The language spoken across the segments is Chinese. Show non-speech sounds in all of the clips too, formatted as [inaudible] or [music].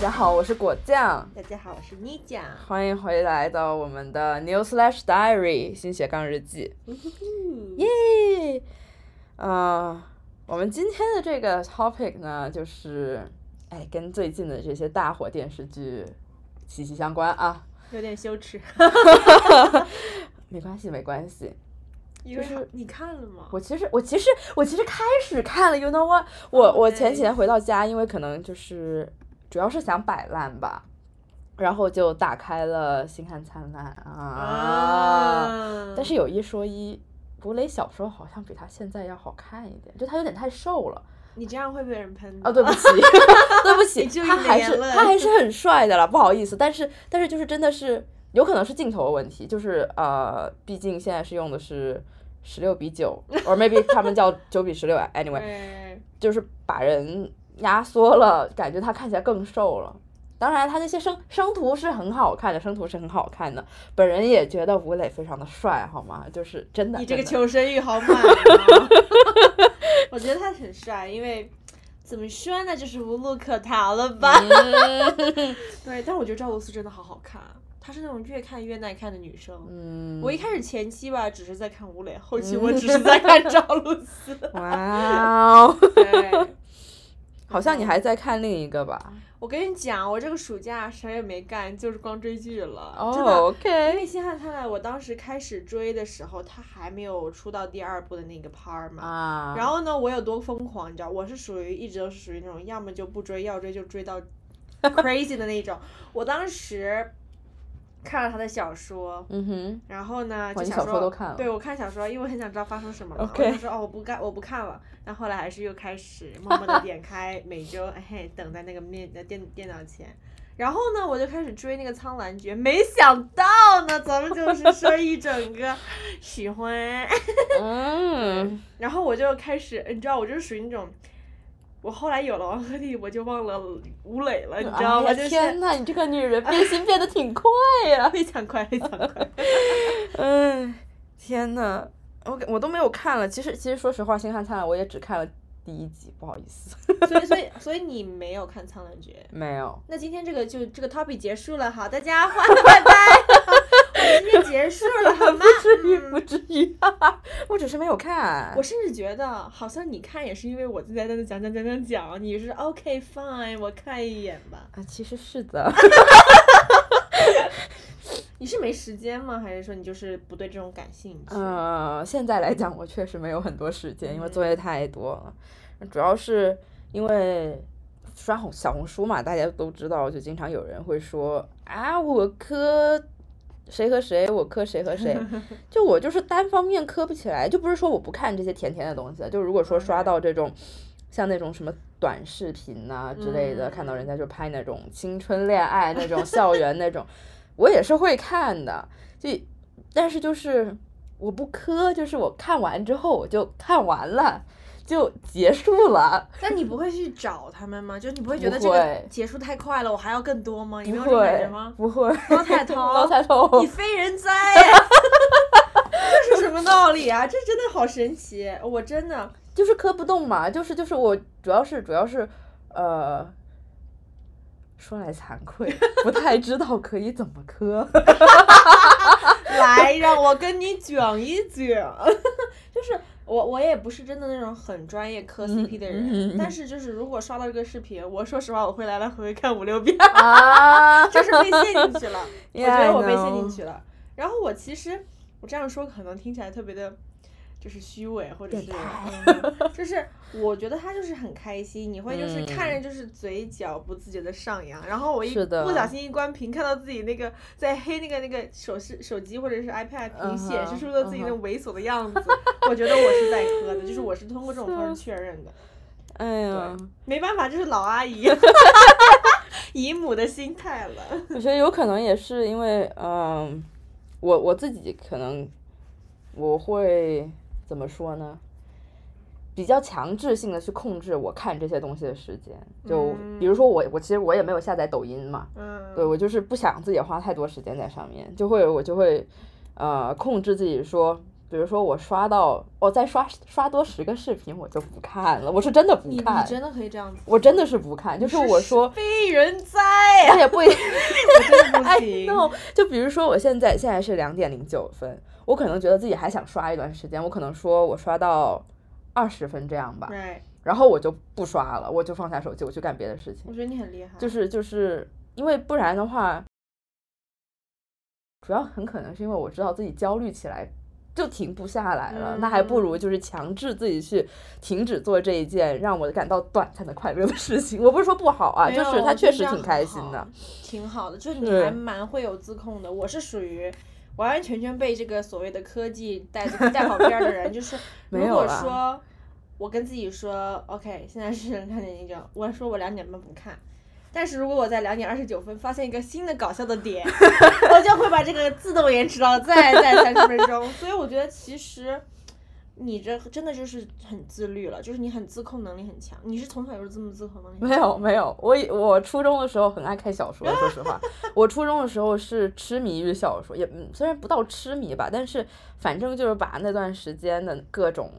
家好，我是果酱，大家好，我是妮酱。欢迎回来到我们的 New Slash Diary [laughs] 新斜杠日记，耶！啊，我们今天的这个 topic 呢，就是哎，跟最近的这些大火电视剧息息相关啊。有点羞耻，[laughs] 没关系，没关系。就是你看了吗？我其实，我其实，我其实开始看了，You know what？我我前几天回到家，因为可能就是主要是想摆烂吧，然后就打开了《星汉灿烂》啊。但是有一说一，吴磊小时候好像比他现在要好看一点，就他有点太瘦了。你这样会被人喷啊！对不起，[laughs] 对不起，他还是他还是很帅的了，不好意思。但是但是就是真的是有可能是镜头的问题，就是呃，毕竟现在是用的是十六比九，[laughs] or maybe 他们叫九比十六，anyway，就是把人压缩了，感觉他看起来更瘦了。当然，他那些生生图是很好看的，生图是很好看的。本人也觉得吴磊非常的帅，好吗？就是真的。你这个求生欲好满啊！[laughs] 我觉得他很帅，因为怎么说呢，就是无路可逃了吧？[laughs] 对，但我觉得赵露思真的好好看，她是那种越看越耐看的女生。嗯。我一开始前期吧，只是在看吴磊，后期我只是在看赵露思。[laughs] 哇哦！对。好像你还在看另一个吧？我跟你讲，我这个暑假啥也没干，就是光追剧了。哦，OK。因为《星汉灿烂》，我当时开始追的时候，它还没有出到第二部的那个 part 嘛。啊。然后呢，我有多疯狂，你知道，我是属于一直都是属于那种要么就不追，要追就追到 [laughs] crazy 的那种。我当时。看了他的小说，嗯哼，然后呢，就小说都看了，对我看小说，因为我很想知道发生什么了，我就说哦，我不看，我不看了。但后来还是又开始默默的 [laughs] 点开每周，嘿，等在那个面的电电脑前，然后呢，我就开始追那个《苍兰诀》，没想到呢，咱们就是说一整个喜欢，[laughs] 嗯，然后我就开始，你知道，我就是属于那种。我后来有了王鹤棣，我就忘了吴磊了，你知道吗？天呐，你这个女人变心变得挺快呀！[laughs] 非常快，非常快。[laughs] 嗯，天呐，我我都没有看了。其实其实说实话，《星汉灿烂》我也只看了第一集，不好意思。[laughs] 所以所以所以你没有看《苍兰诀》？没有。那今天这个就这个 topic 结束了，好，大家拜拜。今天结束了，[laughs] 好吗？不至于，不至于，[laughs] 我只是没有看。我甚至觉得，好像你看也是因为我在在那讲讲讲讲讲，你是 OK fine，我看一眼吧。啊，其实是的。你是没时间吗？还是说你就是不对这种感兴趣？呃，现在来讲，我确实没有很多时间，因为作业太多了。主要是因为刷红小红书嘛，大家都知道，就经常有人会说啊，我科。谁和谁，我磕谁和谁，[laughs] 就我就是单方面磕不起来，就不是说我不看这些甜甜的东西，就如果说刷到这种，像那种什么短视频呐之类的，看到人家就拍那种青春恋爱那种校园那种，我也是会看的，就但是就是我不磕，就是我看完之后我就看完了。就结束了，[laughs] 但你不会去找他们吗？就你不会觉得这个结束太快了，我还要更多吗？你没有这感觉吗？不会，老彩头，[laughs] 老彩头，你非人哉！[laughs] 这是什么道理啊？这真的好神奇，我真的就是磕不动嘛，就是就是我主要是主要是呃，说来惭愧，不太知道可以怎么磕。来，让我跟你讲一讲，就是。我我也不是真的那种很专业磕 CP 的人，但是就是如果刷到这个视频，我说实话我会来来回回看五六遍，[laughs] 就是被陷进去了。我觉得我被陷进去了。然后我其实我这样说可能听起来特别的。就是虚伪，或者是 [laughs] [laughs] 就是我觉得他就是很开心，你会就是看着就是嘴角不自觉的上扬，然后我一不小心一关屏，看到自己那个在黑那个那个手势手机或者是 iPad 屏显示出了自己那猥琐的样子，我觉得我是在磕的，就是我是通过这种方式确认的。哎呀，没办法，就是老阿姨，[laughs] 姨母的心态了。我觉得有可能也是因为，嗯，我我自己可能我会。怎么说呢？比较强制性的去控制我看这些东西的时间，就比如说我，我其实我也没有下载抖音嘛，对我就是不想自己花太多时间在上面，就会我就会呃控制自己说比如说我刷到我再刷刷多十个视频，我就不看了。我是真的不看。你真的可以这样子？我真的是不看，就是我说非人哉。我也不 [laughs] 我真的不行。no，就比如说我现在现在是两点零九分，我可能觉得自己还想刷一段时间，我可能说我刷到二十分这样吧。然后我就不刷了，我就放下手机，我去干别的事情。我觉得你很厉害。就是就是因为不然的话，主要很可能是因为我知道自己焦虑起来。就停不下来了，那还不如就是强制自己去停止做这一件让我感到短暂的快乐的事情。我不是说不好啊，就是他确实挺开心的，挺好的。就是你还蛮会有自控的，我是属于完完全全被这个所谓的科技带带跑偏的人。就是 [laughs] 如果说我跟自己说，OK，现在是两点零九，我说我两点半不看。但是如果我在两点二十九分发现一个新的搞笑的点，[laughs] 我就会把这个自动延迟到再再三十分钟。所以我觉得其实你这真的就是很自律了，就是你很自控能力很强。你是从小就是这么自控能力？没有没有，我我初中的时候很爱看小说，说实话，[laughs] 我初中的时候是痴迷于小说，也虽然不到痴迷吧，但是反正就是把那段时间的各种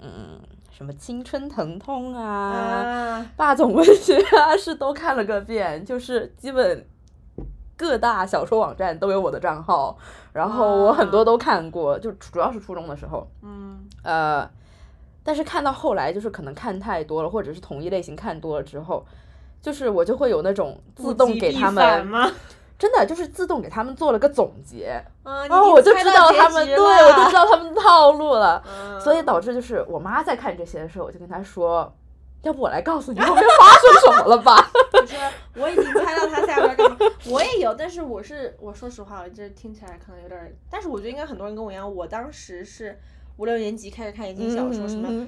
嗯。什么青春疼痛啊，霸总文学啊，是都看了个遍，就是基本各大小说网站都有我的账号，然后我很多都看过，就主要是初中的时候，嗯，呃，但是看到后来就是可能看太多了，或者是同一类型看多了之后，就是我就会有那种自动给他们。[laughs] 真的就是自动给他们做了个总结，然后我就知道他们，对我就知道他们的套路了，[laughs] 所以导致就是我妈在看这些的时候，我就跟她说，要不我来告诉你后面发生什么了吧？[laughs] 就是我已经猜到他下边干嘛，我也有，但是我是我说实话，这听起来可能有点，但是我觉得应该很多人跟我一样，我当时是五六年级开始看言情小说，什么。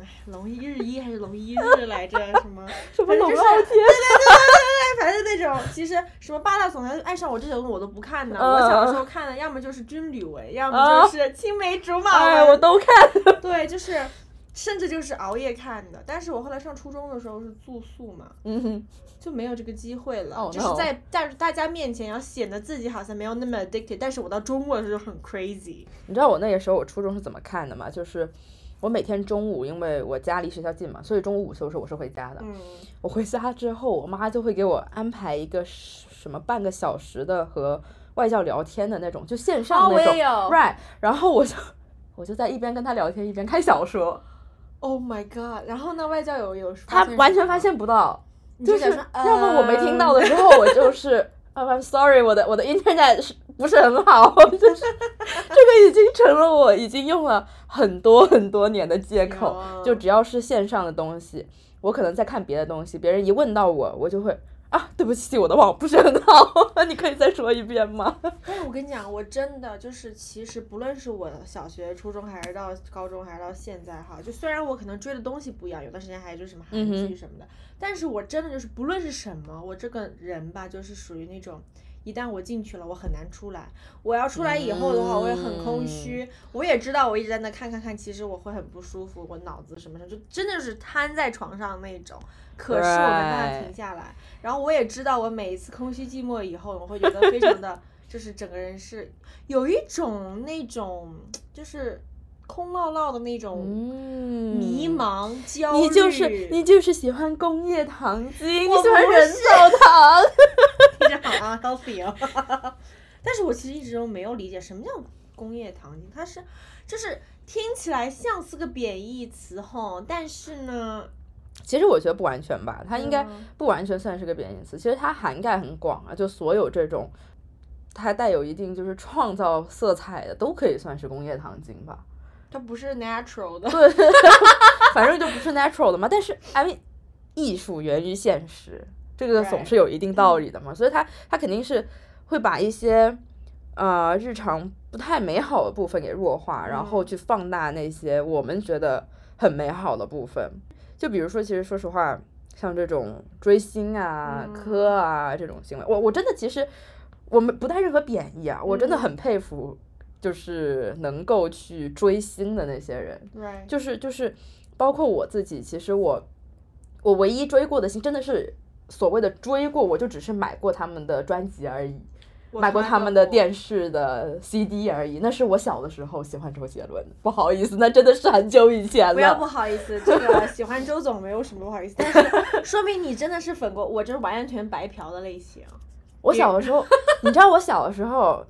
哎，龙一日一还是龙一日来着？什么？什么龙傲天？对对对对对，反正那种，其实什么八大总裁爱上我这种我都不看的。我小的时候看的，要么就是军旅文，要么就是青梅竹马哎，我都看。对，就是，甚至就是熬夜看的。但是我后来上初中的时候是住宿嘛，嗯哼，就没有这个机会了。就是在在大家面前要显得自己好像没有那么 addicted，但是我到周末的时候很 crazy。你知道我那个时候我初中是怎么看的吗？就是。我每天中午，因为我家离学校近嘛，所以中午午休的时候我是回家的。嗯。我回家之后，我妈就会给我安排一个什么半个小时的和外教聊天的那种，就线上那种。Right。然后我就我就在一边跟他聊天，一边看小说。Oh my god！然后呢，外教有有他完全发现不到，就是要么我没听到的时候，我就是。I'm sorry，我的我的 internet 是不是很好？就是 [laughs] 这个已经成了我已经用了很多很多年的借口。就只要是线上的东西，我可能在看别的东西，别人一问到我，我就会啊，对不起，我的网不是很好。[laughs] 你可以再说一遍吗？但 [laughs] 是我跟你讲，我真的就是，其实不论是我小学、初中，还是到高中，还是到现在哈，就虽然我可能追的东西不一样，有段时间还有就是什么韩剧什么的。但是我真的就是不论是什么，我这个人吧，就是属于那种，一旦我进去了，我很难出来。我要出来以后的话，我也很空虚。我也知道，我一直在那看看看，其实我会很不舒服，我脑子什么什么，就真的是瘫在床上那种。可是我没办法停下来。然后我也知道，我每一次空虚寂寞以后，我会觉得非常的，[laughs] 就是整个人是有一种那种，就是。空落落的那种迷茫、焦虑。你就是你就是喜欢工业糖精，你喜欢人造糖。[laughs] 听着好啊，healthy 哦。[laughs] 但是我其实一直都没有理解什么叫工业糖精，它是就是听起来像是个贬义词哈，但是呢，其实我觉得不完全吧，它应该不完全算是个贬义词，其实它涵盖很广啊，就所有这种它带有一定就是创造色彩的，都可以算是工业糖精吧。它不是 natural 的，对，[laughs] 反正就不是 natural 的嘛。但是，I mean，艺术源于现实，这个总是有一定道理的嘛。所以，他他肯定是会把一些呃日常不太美好的部分给弱化，然后去放大那些我们觉得很美好的部分。就比如说，其实说实话，像这种追星啊、磕啊这种行为，我我真的其实我们不带任何贬义啊，我真的很佩服。就是能够去追星的那些人，就是就是，包括我自己，其实我我唯一追过的星，真的是所谓的追过，我就只是买过他们的专辑而已。买过他们的电视的 CD 而已。那是我小的时候喜欢周杰伦，不好意思，那真的是很久以前了。不要不好意思，这个喜欢周总没有什么不好意思，但是说明你真的是粉过，我这是完全白嫖的类型。我小的时候，你知道我小的时候，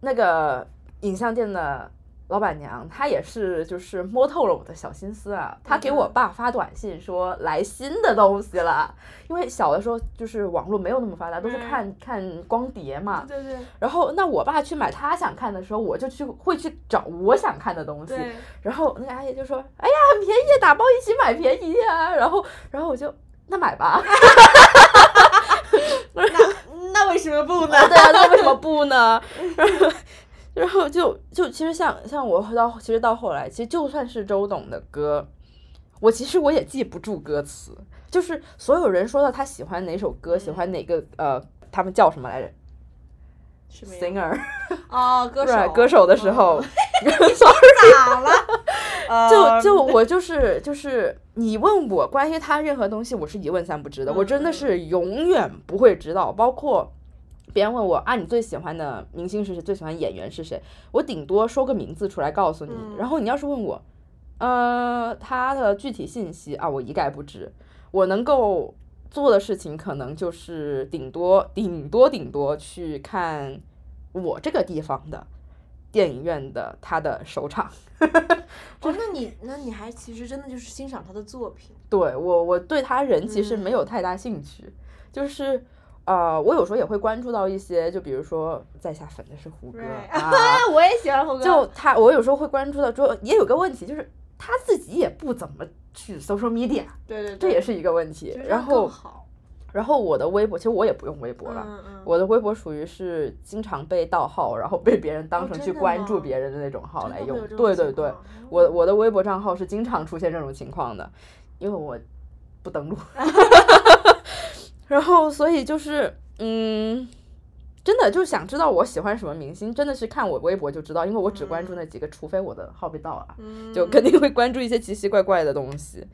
那个影像店的。老板娘她也是，就是摸透了我的小心思啊。她给我爸发短信说来新的东西了，因为小的时候就是网络没有那么发达，都是看看光碟嘛。对对。然后那我爸去买他想看的时候，我就去会去找我想看的东西。然后那个阿姨就说：“哎呀，很便宜，打包一起买便宜呀。”然后然后我就那买吧。[laughs] 那那为什么不呢？对啊，那为什么不呢？[laughs] 然后就就其实像像我到其实到后来，其实就算是周董的歌，我其实我也记不住歌词。就是所有人说到他喜欢哪首歌，喜欢哪个呃，他们叫什么来着？Singer。哦，歌手。歌手的时候。[laughs] 咋 [laughs] 了？就就我就是就是你问我关于他任何东西，我是一问三不知的。我真的是永远不会知道，包括。别人问我啊，你最喜欢的明星是谁？最喜欢演员是谁？我顶多说个名字出来告诉你。然后你要是问我，呃，他的具体信息啊，我一概不知。我能够做的事情，可能就是顶多、顶多、顶多去看我这个地方的电影院的他的首场。[laughs] 哦，那你那你还其实真的就是欣赏他的作品？对我，我对他人其实没有太大兴趣，就是。呃，我有时候也会关注到一些，就比如说在下粉的是胡歌啊，[laughs] 我也喜欢胡歌。就他，我有时候会关注到，就也有个问题，就是他自己也不怎么去 social media，对对，这也是一个问题。然后，然后我的微博，其实我也不用微博了，我的微博属于是经常被盗号，然后被别人当成去关注别人的那种号来用。对对对，我我的微博账号是经常出现这种情况的，因为我不登录。[laughs] 然后，所以就是，嗯，真的就是想知道我喜欢什么明星，真的是看我微博就知道，因为我只关注那几个，除非我的号被盗了，就肯定会关注一些奇奇怪怪的东西。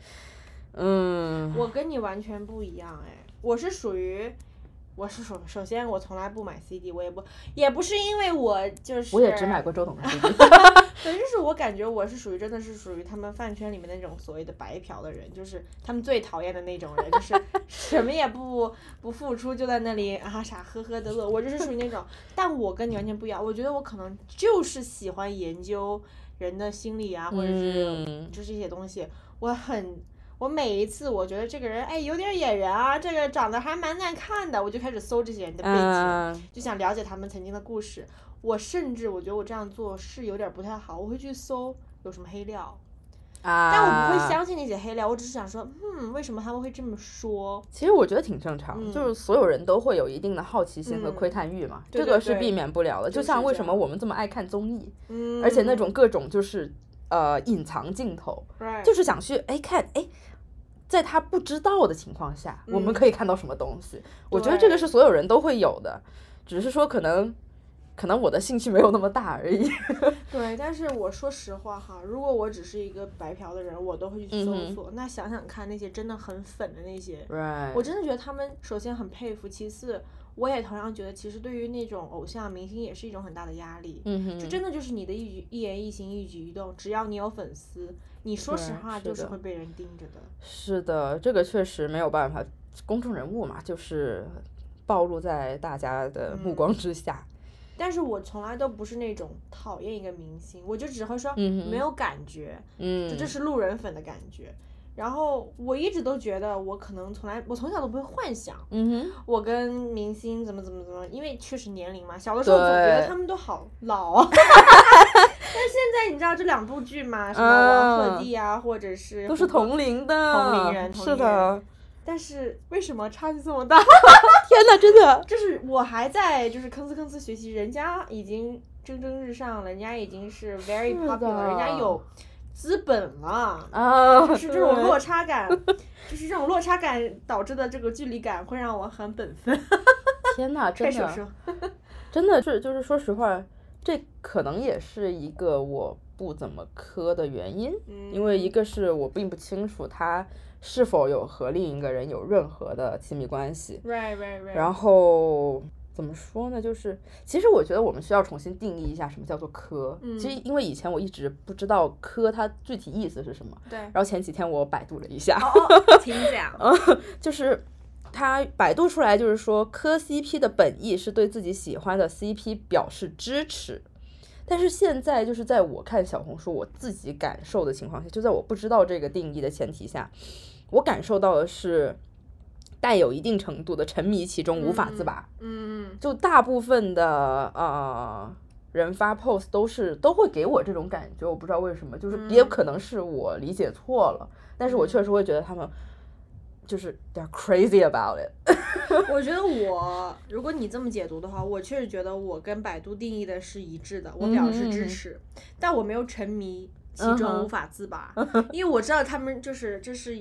嗯，我跟你完全不一样哎，我是属于。我是首首先，我从来不买 CD，我也不也不是因为我就是，我也只买过周董的 CD。[laughs] 对，就是我感觉我是属于真的是属于他们饭圈里面那种所谓的白嫖的人，就是他们最讨厌的那种人，就是 [laughs] 什么也不不付出就在那里啊傻呵呵的乐。我就是属于那种，但我跟你完全不一样，我觉得我可能就是喜欢研究人的心理啊，或者是就这些东西，我很。我每一次我觉得这个人哎有点眼缘啊，这个长得还蛮难看的，我就开始搜这些人的背景，就想了解他们曾经的故事。我甚至我觉得我这样做是有点不太好，我会去搜有什么黑料，啊但我不会相信那些黑料，我只是想说，嗯，为什么他们会这么说？其实我觉得挺正常，就是所有人都会有一定的好奇心和窥探欲嘛，这个是避免不了的。就像为什么我们这么爱看综艺，而且那种各种就是呃隐藏镜头，就是想去哎看哎。在他不知道的情况下，我们可以看到什么东西？我觉得这个是所有人都会有的，只是说可能，可能我的兴趣没有那么大而已。[laughs] 对，但是我说实话哈，如果我只是一个白嫖的人，我都会去搜索。那想想看，那些真的很粉的那些，我真的觉得他们首先很佩服，其次。我也同样觉得，其实对于那种偶像明星也是一种很大的压力。嗯哼，就真的就是你的一举一言一行一举一动，只要你有粉丝，你说实话就是会被人盯着的。是的，这个确实没有办法，公众人物嘛，就是暴露在大家的目光之下。[laughs] 但是我从来都不是那种讨厌一个明星，我就只会说没有感觉，嗯，就这是路人粉的感觉。然后我一直都觉得，我可能从来，我从小都不会幻想，嗯哼我跟明星怎么怎么怎么，因为确实年龄嘛，小的时候总觉得他们都好老啊。[laughs] 但现在你知道这两部剧嘛，什么王鹤棣啊，或者是都是同龄的同龄人，是的。但是为什么差距这么大？[laughs] 天哪，真的！[laughs] 就是我还在就是吭哧吭哧学习，人家已经蒸蒸日上了，人家已经是 very popular，人家有。资本了啊，就是这种落差感，就是这种落差感导致的这个距离感，会让我很本分。[laughs] 天呐，真的，真的是，就是说实话，这可能也是一个我不怎么磕的原因，因为一个是我并不清楚他是否有和另一个人有任何的亲密关系，right right right，，然后怎么说呢？就是其实我觉得我们需要重新定义一下什么叫做科。嗯其实因为以前我一直不知道科它具体意思是什么，对，然后前几天我百度了一下，哦哦，请讲。[laughs] 就是它百度出来就是说磕 CP 的本意是对自己喜欢的 CP 表示支持。但是现在就是在我看小红书我自己感受的情况下，就在我不知道这个定义的前提下，我感受到的是带有一定程度的沉迷其中，无法自拔。嗯嗯就大部分的呃人发 post 都是都会给我这种感觉，我不知道为什么，就是也可能是我理解错了，但是我确实会觉得他们就是 they're crazy about it。嗯，我觉得我，如果你这么解读的话，我确实觉得我跟百度定义的是一致的，我表示支持，但我没有沉迷其中无法自拔，因为我知道他们就是这是。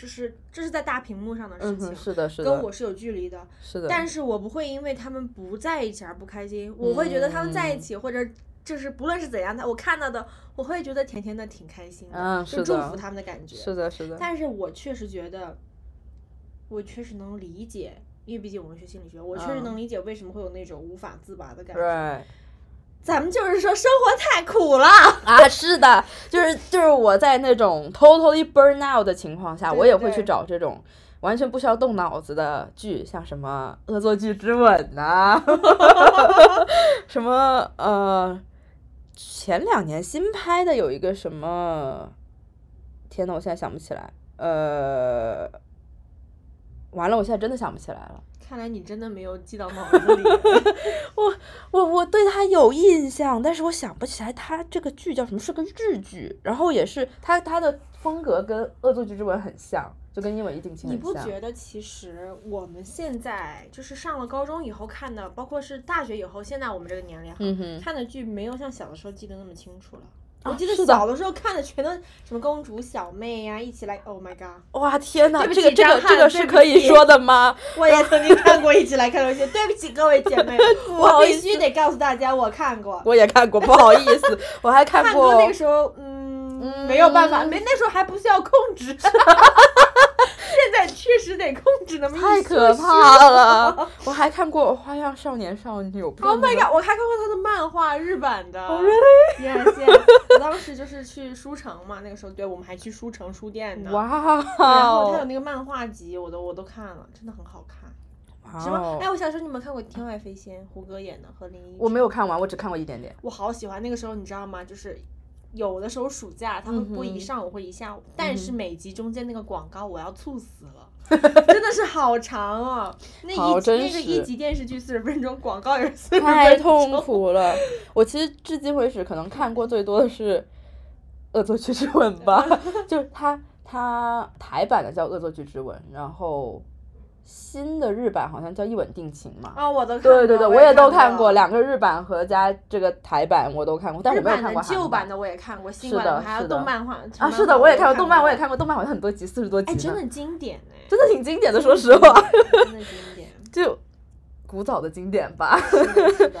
就是这是在大屏幕上的事情，嗯，是的，是的，跟我是有距离的。是的，但是我不会因为他们不在一起而不开心，我会觉得他们在一嗯起，或者就是不论是怎样，的我看到的，我会觉得甜甜的挺开心的，嗯就是祝福他们的感觉。是的，是的，但是我确实觉得，我确实能理解，因为毕竟我们学心理学，我确实嗯能理解为什么会有那种无法自拔的感觉。咱们就是说生活太苦了，[laughs] 啊，是的，就是就是我在那种 totally burn out 的情况下，对我也会去找这种完全不需要动脑子的剧，像什么《恶作剧之吻》呐，[laughs] 什么呃，前两年新拍的有一个什么，天呐，我现在想不起来，呃，完了，我现在真的想不起来了。看来你真的没有记到脑子里。[laughs] 我我我对他有印象，但是我想不起来他这个剧叫什么，是个日剧，然后也是他他的风格跟《恶作剧之吻》很像，就跟《英文一定亲》你。不觉得其实我们现在就是上了高中以后看的，包括是大学以后，现在我们这个年龄哈，嗯，看的剧没有像小的时候记得那么清楚了。啊我记得小的时候看的全都什么公主小妹呀、一起来，Oh my god！哇天呐，这个这个这个是可以说的吗？[laughs] 我也曾经看过，一起来看游戏。对 [laughs] 不起各位姐妹，我必须得告诉大家，我看过。我也看过，不好意思，[laughs] 我还看看过歌那个时候，嗯，没有办法，没那时候还不需要控制。[laughs] 现在确实得控制那么一太可怕了。[laughs] 我还看过《花样少年少女》，我不 Oh my god！我还看过他的漫画，日版的。[laughs] Oh, really？Yes, yes。我当时就是去书城嘛，那个时候对我们还去书城书店呢。哇然后他有哦，那个漫画集，我都我都看了，真的很好看。什么？哦哎，我小时候你有没有看过《天外飞仙》？胡歌演的和林一。我没有。看完，我只看过一点点。我好喜欢那个时候，你知道吗？就是有的时候暑假他会播一上午或一下午，但是每集中间那个广告我要猝死了。[laughs] 真的是好长哦，那一集那个一集电视剧四十分钟，广告也是四十分钟，太痛苦了。我其实至今为止可能看过最多的是《恶作剧之吻》吧，[laughs] 就是它它台版的叫《恶作剧之吻》，然后新的日版好像叫《一吻定情》嘛。啊，我都看过，对对对，我我也都看看过，两个日版和加这个台版我都看过，但我没有看过韩旧版的我也看过，新版的我还有动漫画啊，是的，我也看过过动漫，我也看过动漫，好像很多集，四十多集哎，真的经典哎，真的挺经典的，说实话，真的经典，[laughs] 就古早的经典吧。是的，是的。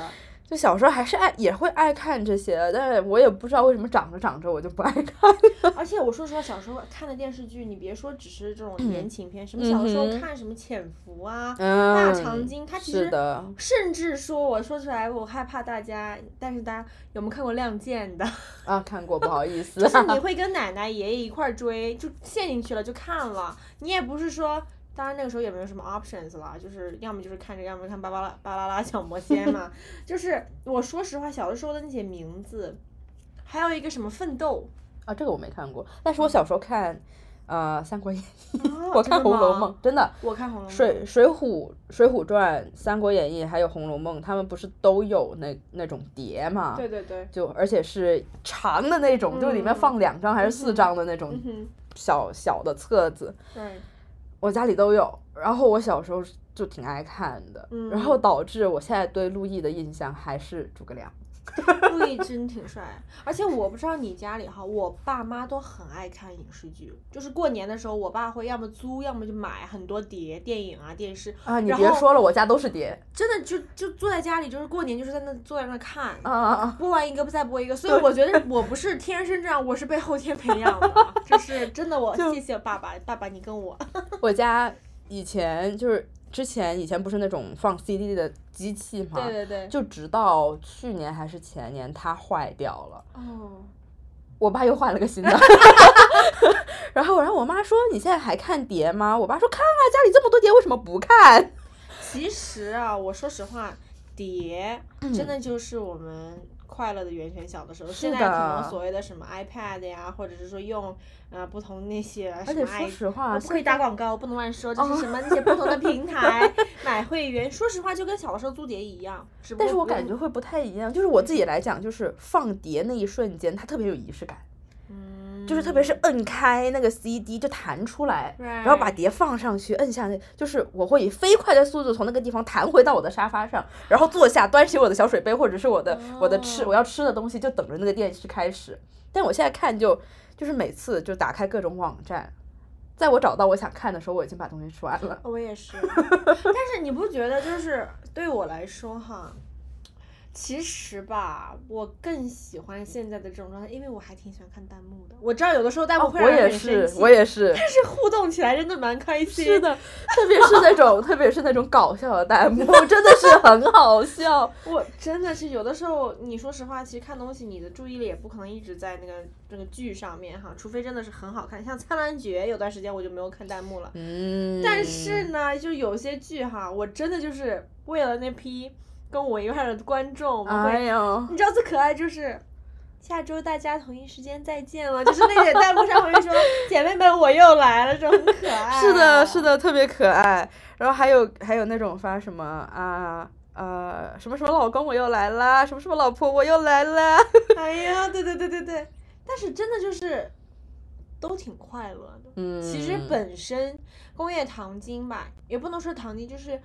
就小时候还是爱也会爱看这些，但是我也不知道为什么长着长着我就不爱看了。[laughs] 而且我说实话，小时候看的电视剧，你别说只是这种言情片，什么小时候看什么潜伏啊、嗯，大长今，它其实，甚至说我说出来，我害怕大家，但是大家有没有看过《亮剑》的？[laughs] 啊，看过，不好意思。就是你 [laughs] 会跟奶奶、爷爷一块儿追，就陷进去了就看了，你也不是说。当然那个时候也没有什么 options 啦，就是要么就是看这个，要么看巴巴拉巴啦啦小魔仙嘛。就是我说实话，小的时候的那些名字，还有一个什么奋斗，啊，这个我没看过，但是我小时候看，呃，《三国演义》啊 [laughs] 我看《红楼梦》，真的，我看《红楼梦》水水浒水浒传、三国演义还有《红楼梦》，他们不是都有那那种碟嘛？对对对，就而且是长的那种，就里面嗯放两张还是四张的那种嗯，小小的册子，对，我家里都有。然后我小时候就挺爱看的，然后嗯导致我现在对陆毅的印象还是诸葛亮。[laughs] 陆毅真挺帅，而且我不知道你家里哈，我爸妈都很爱看影视剧，就是过年的时候，我爸会要么租，要么就买很多碟电影啊、电视，啊，你别说了，我家都是碟。真的就就坐在家里，就是过年就是在那坐在那看。啊啊啊！播完一个再播一个，所以我觉得我不是天生这样，我是被后天培养的，这是真的我。就谢谢爸爸，爸爸你跟我，[laughs] 我家以前就是之前以前不是那种放 CD 的机器吗？对对对。就直到去年还是前年，它坏掉了。哦。我爸又换了个新的。[laughs] [laughs] 然后，然后我妈说：“你现在还看碟吗？”我爸说：“看啊，家里这么多碟，为什么不看？”其实啊，我说实话，碟真的就是我们。快乐的源泉，小的时候，现在可能所谓的什么 iPad 呀，或者是说用呃不同那些什么 i，不可以打广告，不能乱说，这是什么那些不同的平台 [laughs] 买会员，说实话就跟小的时候租碟一样，但是我感觉会不太一样，就是我自己来讲，就是放碟那一瞬间，它特别有仪式感。就是特别是摁开那个 CD 就弹出来，然后把碟放上去，摁下去，就是我会以飞快的速度从那个地方弹回到我的沙发上，然后坐下，端起我的小水杯或者是我的我的吃我要吃的东西，就等着那个电视开始。但我现在看就就是每次就打开各种网站，在我找到我想看的时候，我已经把东西吃完了。我也是，[laughs] 但是你不觉得就是对我来说哈？其实吧，我更喜欢现在的这种状态，因为我还挺喜欢看弹幕的。我知道有的时候弹幕会让人生气，我也是，但是互动起来真的蛮开心。是的，特别是那种，特别是那种搞笑的弹幕，真的是很好笑。[laughs] 我真的是有的时候，你说实话，其实看东西，你的注意力也不可能一直在那个那个剧上面哈，除非真的是很好看。像《苍兰诀》，有段时间我就没有看弹幕了。嗯。但是呢，就有些剧哈，我真的就是为了那批。跟我一块的观众，哎呦，你知道最可爱就是下周大家同一时间再见了，就是那些弹幕上会说姐妹们我又来了，这种很可爱。是的，是的，特别可爱。然后还有还有那种发什么啊呃什么什么老公我又来啦，什么什么老婆我又来啦。哎呀，对对对对对，但是真的就是都挺快乐的。嗯，其实本身工业糖精吧，也不能说糖精，就是。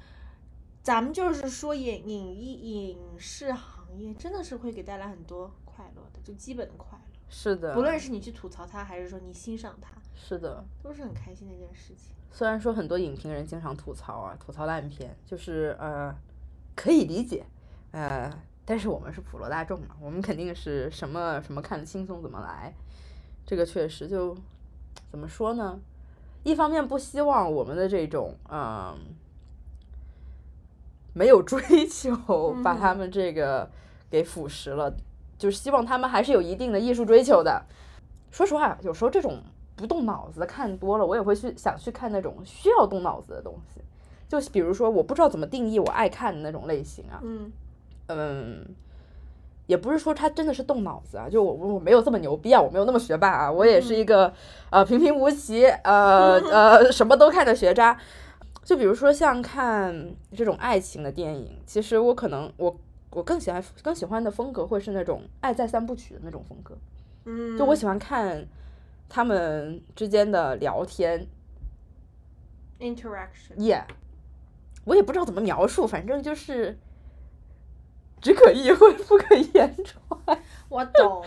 咱们就是说，影影艺影视行业真的是会给带来很多快乐的，就基本的快乐。是的。不论是你去吐槽它，还是说你欣赏它，是的，都是很开心的一件事情。虽然说很多影评人经常吐槽啊，吐槽烂片，就是呃，可以理解，呃，但是我们是普罗大众嘛，我们肯定是什么什么看得轻松怎么来。这个确实就怎么说呢？一方面不希望我们的这种嗯。没有追求，把他们这个给腐蚀了，就是希望他们还是有一定的艺术追求的。说实话，有时候这种不动脑子的看多了，我也会去想去看那种需要动脑子的东西。就比如说，我不知道怎么定义我爱看的那种类型啊。嗯。嗯，也不是说他真的是动脑子啊，就我我没有这么牛逼啊，我没有那么学霸啊，我也是一个呃平平无奇呃 [laughs] 呃什么都看的学渣。就比如说像看这种爱情的电影，其实我可能我我更喜欢更喜欢的风格会是那种爱在三部曲的那种风格，嗯，就我喜欢看他们之间的聊天，interaction，yeah，我也不知道怎么描述，反正就是只可意会不可言传。我懂，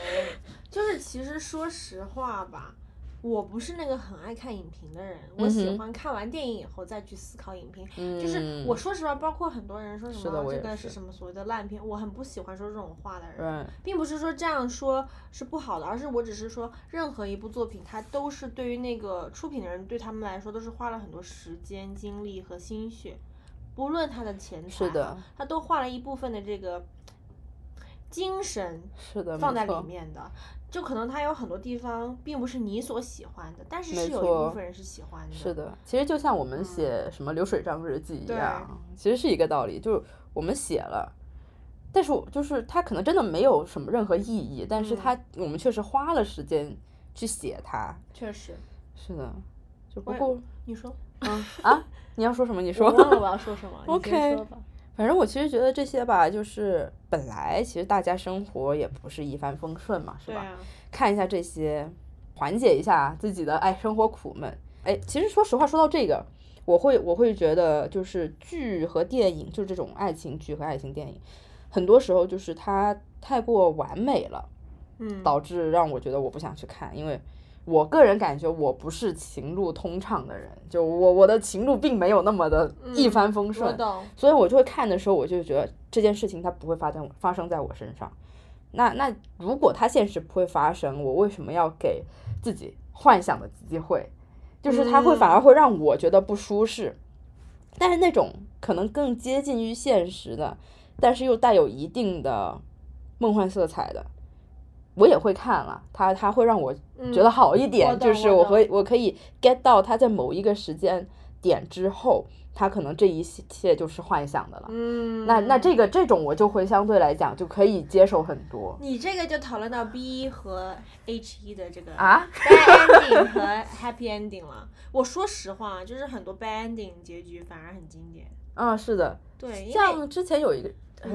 就是其实说实话吧。我不是那个很爱看影评的人，我喜欢看完电影以后再去思考影评。就是我说实话，包括很多人说什么这个是什么所谓的烂片，我很不喜欢说这种话的人，并不是说这样说是不好的，而是我只是说，任何一部作品，它都是对于那个出品的人，对他们来说都是花了很多时间、精力和心血，不论他的钱财，他都花了一部分的这个精神放在里面的。就可能它有很多地方并不是你所喜欢的，但是是有一部分人是喜欢的。是的，其实就像我们写什么流水账日记一样，其实是一个道理，就是我们写了，但是就是它可能真的没有什么任何意义，但是它我们确实花了时间去写它。确实。是的。就不过你说。啊啊，[laughs] 你要说什么？你说。我忘了我要说什么。[laughs] OK。反正我其实觉得这些吧，就是本来其实大家生活也不是一帆风顺嘛，是吧？看一下这些，缓解一下自己的哎生活苦闷。哎，其实说实话，说到这个，我会我会觉得就是剧和电影，就是这种爱情剧和爱情电影，很多时候就是它太过完美了，嗯，导致让我觉得我不想去看，因为。我个人感觉我不是情路通畅的人，就我我的情路并没有那么的一帆风顺，所以我就会看的时候，我就觉得这件事情它不会发生发生在我身上。那那如果它现实不会发生，我为什么要给自己幻想的机会？就是它会反而会让我觉得不舒适。但是那种可能更接近于现实的，但是又带有一定的梦幻色彩的，我也会看了。它它会让我觉得好一点，就是我会我可以 get 到它在某一个时间点之后。他可能这一切就是幻想的了，嗯，那那这个这种我就会相对来讲就可以接受很多。你这个就讨论到 B 和 H 一的这个啊 bad ending 和 happy ending 了。我说实话，就是很多 bad ending 结局反而很经典。嗯，是的。对，像之前有一个，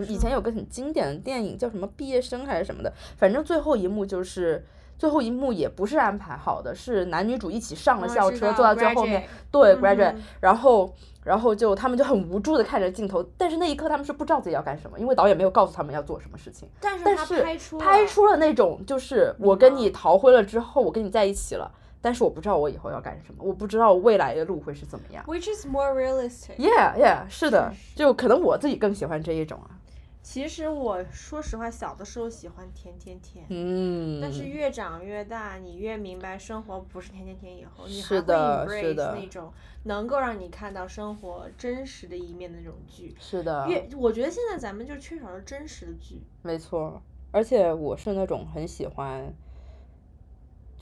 以前有个很经典的电影叫什么《毕业生》还是什么的，反正最后一幕就是最后一幕也不是安排好的，是男女主一起上了校车，坐到最后面，对，graduate，然后。然后就他们就很无助的看着镜头，但是那一刻他们是不知道自己要干什么，因为导演没有告诉他们要做什么事情。但是拍出拍出了那种就是我跟你逃婚了之后，我跟你在一起了，但是我不知道我以后要干什么，我不知道未来的路会是怎么样。Which is more realistic? Yeah, yeah，是的，就可能我自己更喜欢这一种啊。其实我说实话，小的时候喜欢甜甜甜，嗯，但是越长越大，你越明白生活不是甜甜甜，以后你还会 embrace 那种能够让你看到生活真实的一面的那种剧。是的，越我觉得现在咱们就缺少了真实的剧。没错，而且我是那种很喜欢，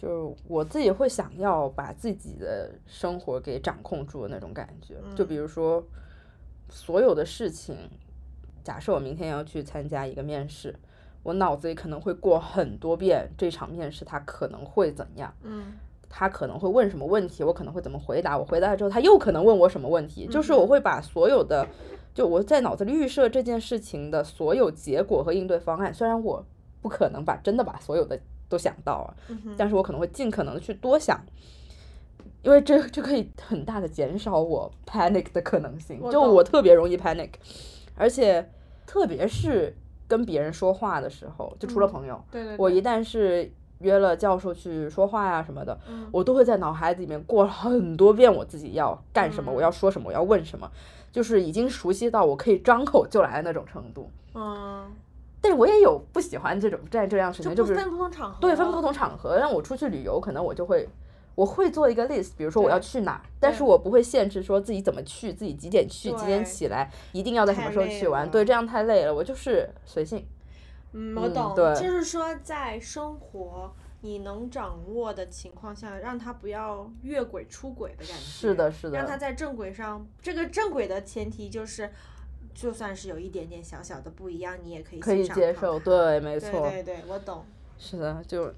就是我自己会想要把自己的生活给掌控住的那种感觉。就比如说，所有的事情。假设我明天要去参加一个面试，我脑子里可能会过很多遍这场面试他可能会怎样，嗯，他可能会问什么问题，我可能会怎么回答，我回答了之后他又可能问我什么问题，就是我会把所有的，就我在脑子里预设这件事情的所有结果和应对方案，虽然我不可能把真的把所有的都想到了，但是我可能会尽可能的去多想，因为这这可以很大的减少我 panic 的可能性，就我特别容易 panic。而且，特别是跟别人说话的时候，就除了朋友，我一旦是约了教授去说话呀什么的，我都会在脑海里面过很多遍我自己要干什么，我要说什么，我要问什么，就是已经熟悉到我可以张口就来的那种程度。嗯，但是我也有不喜欢这种在这样事情，就是分不同场合，对，分不同场合，让我出去旅游，可能我就会。我会做一个 list，比如说我要去哪，但是我不会限制说自己怎么去，自己几点去，几点起来，一定要在什么时候去玩。对，这样太累了，我就是随性。嗯，我懂。对，就是说在生活你能掌握的情况下，让他不要越轨出轨的感觉。是的，是的。让他在正轨上，这个正轨的前提就是，就算是有一点点小小的不一样，你也可以可以接受。对，没错。对对，我懂。是的，就。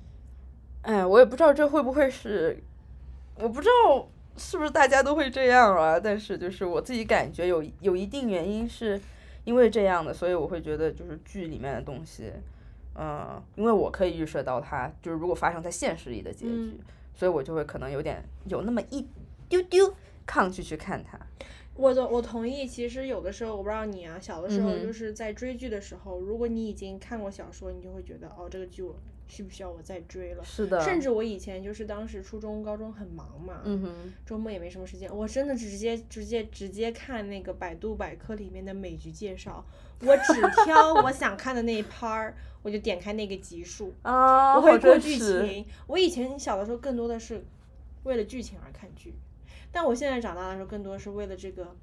哎，我也不知道这会不会是，我不知道是不是大家都会这样啊。但是就是我自己感觉有有一定原因是因为这样的，所以我会觉得就是剧里面的东西，嗯，因为我可以预设到它就是如果发生在现实里的结局，所以我就会可能有点有那么一丢丢抗拒去看它。我的我同意，其实有的时候我不知道你啊，小的时候就是在追剧的时候，如果你已经看过小说，你就会觉得哦这个剧我。需不需要我再追了？是的。甚至我以前就是当时初中、高中很忙嘛，周末也没什么时间，我真的直接直接直接看那个百度百科里面的美剧介绍，我只挑我想看的那一 part，我就点开那个集数，我会过剧情。我以前小的时候更多的是为了剧情而看剧，但我现在长大的时候更多是为了这个。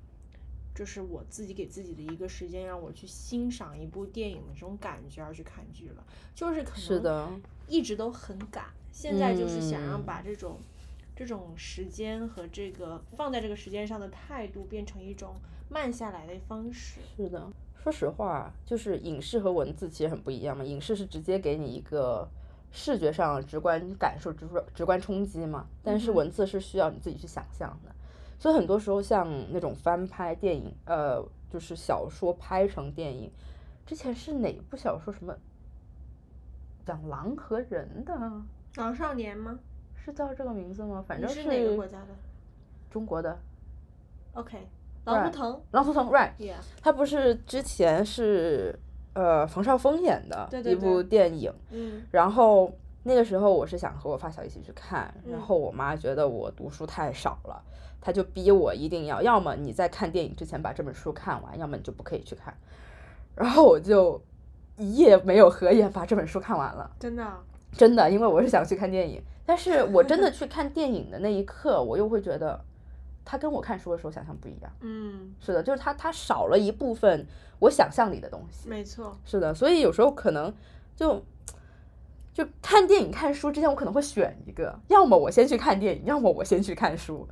就是我自己给自己的一个时间，让我去欣赏一部电影的这种感觉而去看剧了。就是可能一直都很赶，现在就是想让把这种这种时间和这个放在这个时间上的态度变成一种慢下来的方式。是的，说实话，就是影视和文字其实很不一样嘛。影视是直接给你一个视觉上直观感受、直观直观冲击嘛，但是文字是需要你自己去想象的。所以很多时候，像那种翻拍电影，呃，就是小说拍成电影，之前是哪部小说？什么讲狼和人的？狼少年吗？是叫这个名字吗？反正是哪个国家的？中国的。OK，狼图腾。狼图腾，Right？他不是之前是呃冯绍峰演的一部电影，嗯，然后那个时候我是想和我发小一起去看，然后我妈觉得我读书太少了。她就逼我一定要，要么你在看电影之前把这本书看完，要么你就不可以去看。然后我就一夜没有合眼把这本书看完了。真的？真的，因为我是想去看电影，但是我真的去看电影的那一刻，我又会觉得它跟我看书的时候想象不一样。嗯，是的，就是他他少了一部分我想象里的东西。没错。是的，所以有时候可能就就看电影、看书之前，我可能会选一个，要么我先去看电影，要么我先去看书。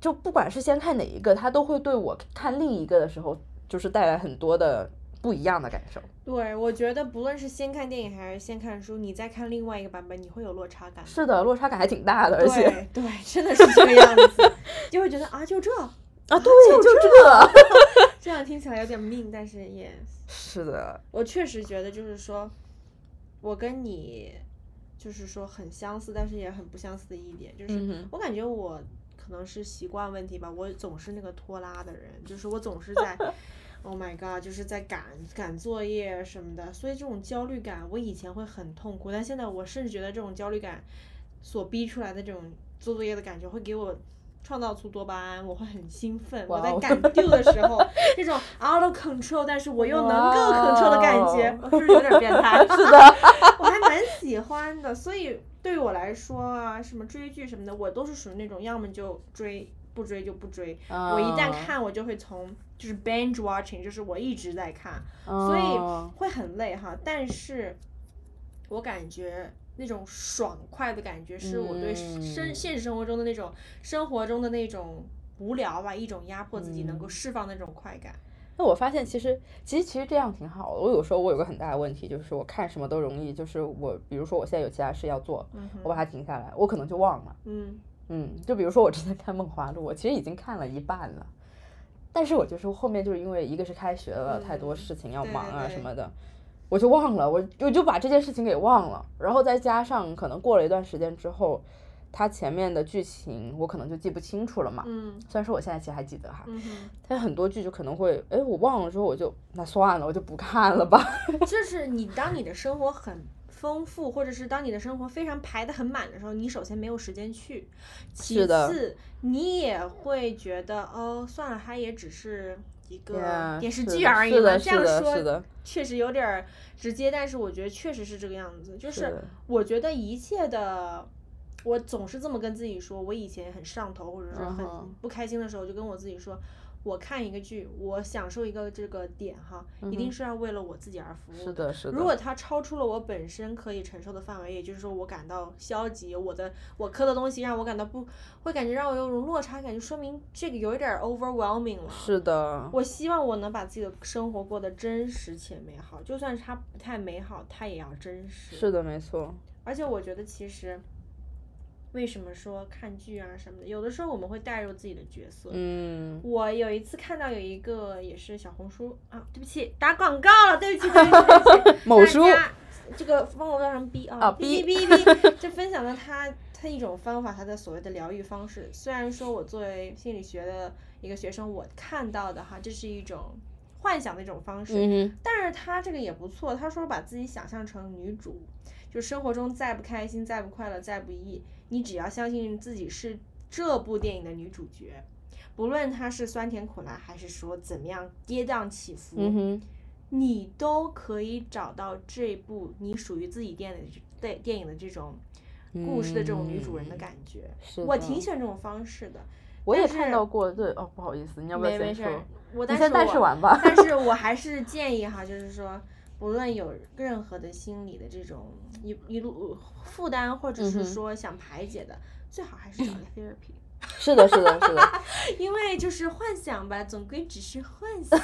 就不管是先看哪一个，它都会对我看另一个的时候，就是带来很多的不一样的感受。对，我觉得不论是先看电影还是先看书，你再看另外一个版本，你会有落差感。是的，落差感还挺大的，而且对对，真的是这个样子，就会觉得啊，就这 [laughs] 啊，对，就这，[laughs] 这样听起来有点命，但是也是的。我确实觉得，就是说，我跟你就是说很相似，但是也很不相似的一点，就是我感觉我可能是习惯问题吧，我总是那个拖拉的人，就是我总是在。Oh my god！就是在赶赶作业什么的，所以这种焦虑感，我以前会很痛苦，但现在我甚至觉得这种焦虑感所逼出来的这种做作业的感觉，会给我创造出多巴胺，我会很兴奋。我在赶 due 的时候，这种 out of control，但是我又能够 control 的感觉，[laughs] 是不是有点变态？[laughs] 是的，蛮喜欢的。所以对于我来说啊，什么追剧什么的，我都是属于那种要么就追。不追就不追，我一旦看我就会从就是 binge watching，就是我一直在看，所以会很累哈。但是，我感觉那种爽快的感觉是我对生现实生活中的那种生活中的那种无聊吧，一种压迫自己能够释放那种快感。那我发现其实其实其实这样挺好的。我有时候我有个很大的问题，就是我看什么都容易，就是我比如说我现在有其他事要做，我把它停下来，我可能就忘了。嗯。嗯，就比如说我之前看《梦华录》，我其实已经看了一半了，但是我就是后面就是因为一个是开学了，太多事情要忙啊什么的，我就忘了，我我就把这件事情给忘了，然后再加上可能过了一段时间之后，它前面的剧情我可能就记不清楚了嘛。嗯。虽然说我现在其实还记得哈。嗯但很多剧就可能会，哎，我忘了之后我就那算了，我就不看了吧。[laughs] 就是你当你的生活很。丰富，或者是当你的生活非常排得很满的时候，你首先没有时间去，其次你也会觉得哦，算了，它也只是一个电视剧而已嘛。这样说确实有点直接，但是我觉得确实是这个样子。就是我觉得一切的，我总是这么跟自己说。我以前很上头或者说很不开心的时候，就跟我自己说。我看一个剧，我享受一个这个点哈，一定是要为了我自己而服务。是的，是的。如果它超出了我本身可以承受的范围，也就是说我感到消极，我的我磕的东西让我感到不会感觉让我有种落差感，就说明这个有一点 overwhelming 了。是的。我希望我能把自己的生活过得真实且美好，就算是它不太美好，它也要真实。是的，没错。而且我觉得其实。为什么说看剧啊什么的，有的时候我们会带入自己的角色。嗯，我有一次看到有一个也是小红书啊，对不起，打广告了，对不起，对不起，某书，这个帮我叫什么 B 啊，B B B，就分享了他他一种方法，他的所谓的疗愈方式。虽然说我作为心理学的一个学生，我看到的哈，这是一种幻想的一种方式，但是他这个也不错。他说把自己想象成女主。就生活中再不开心、再不快乐、再不易，你只要相信自己是这部电影的女主角，不论她是酸甜苦辣，还是说怎么样跌宕起伏，你都可以找到这部你属于自己电影的电影的这种故事的这种女主人的感觉。我挺喜欢这种方式的。我也看到过，对哦，不好意思，你要不要先说？我先但是完吧。但是我还是建议哈，就是说。不论有任何的心理的这种一一路负担，或者是说想排解的，最好还是找个 [laughs] therapy。是的，是的，是的。[laughs] 因为就是幻想吧，总归只是幻想。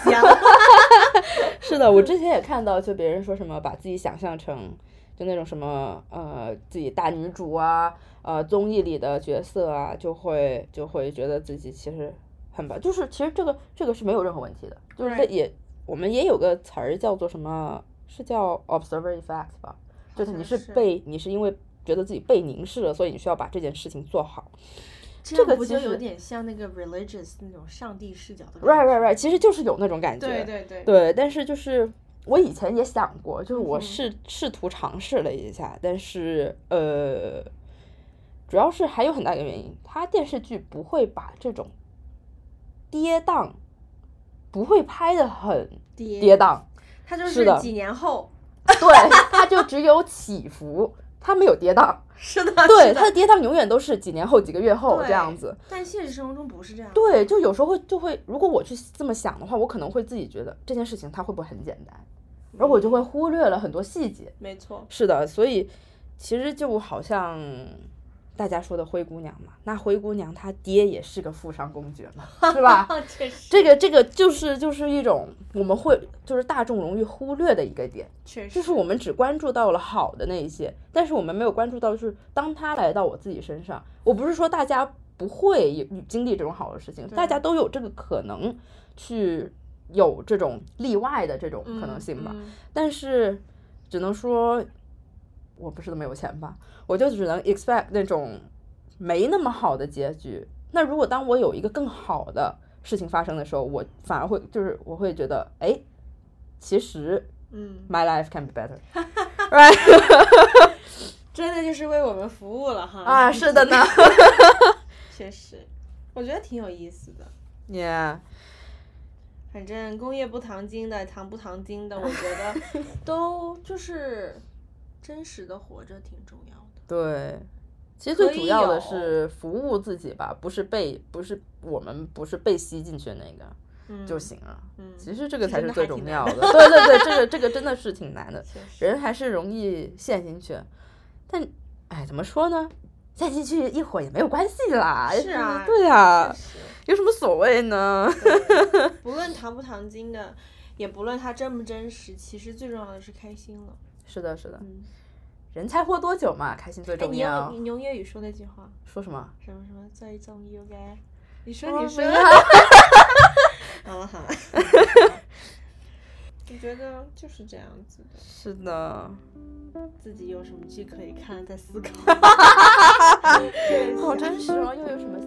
[laughs] 是的，我之前也看到，就别人说什么把自己想象成就那种什么呃自己大女主啊，呃综艺里的角色啊，就会就会觉得自己其实很棒。就是其实这个这个是没有任何问题的，就是也我们也有个词儿叫做什么。是叫 observer effect 吧，就是你是被你是因为觉得自己被凝视了，所以你需要把这件事情做好。这个不就有点像那个 religious 那种上帝视角的？Right, right, right，其实就是有那种感觉。对对对。对，但是就是我以前也想过，就是我试试图尝试了一下，但是呃，主要是还有很大一个原因，它电视剧不会把这种跌宕不会拍的很跌宕。它就是几年后，[laughs] 对，它就只有起伏，它没有跌宕。[laughs] 是的，对，它的跌宕永远都是几年后、几个月后这样子。但现实生活中不是这样。对，就有时候会就会，如果我去这么想的话，我可能会自己觉得这件事情它会不会很简单，而我就会忽略了很多细节。没错，是的，所以其实就好像大家说的灰姑娘嘛，那灰姑娘她爹也是个富商公爵嘛，是吧？[laughs] 这个这个就是就是一种我们会就是大众容易忽略的一个点，确实就是我们只关注到了好的那一些，但是我们没有关注到，就是当它来到我自己身上，我不是说大家不会有经历这种好的事情，大家都有这个可能去有这种例外的这种可能性吧，嗯嗯但是只能说，我不是那么有钱吧，我就只能 expect 那种没那么好的结局。那如果当我有一个更好的事情发生的时候，我反而会就是我会觉得，哎，其实嗯，my life can be better，right？[laughs] [laughs] 真的就是为我们服务了哈。啊，是的呢 [laughs] 确实，我觉得挺有意思的。，yeah，反正工业不糖精的，糖不糖精的，我觉得都就是真实的活着挺重要的。对。其实最主要的是服务自己吧，不是被不是我们不是被吸进去的那个嗯，就行了。嗯，其实这个才是最重要的的。[laughs] 对对对，这个这个真的是挺难的。人还是容易陷进去，但哎，怎么说呢？陷进去一会儿也没有关系啦。是啊 [laughs] 对啊有什么所谓呢？不论糖不糖精的，也不论它真不真实，其实最重要的是开心了。是的，是的，嗯，人才活多久嘛，开心最哎，你用重要。你用粤语说那句话，说什么？什么什么最重要嘅？你说我你说好了 [laughs] 好了。[laughs] 我觉得就是这样子的，是的，自己有什么剧可以看，再思考。[laughs] 好真实哦，又有什么？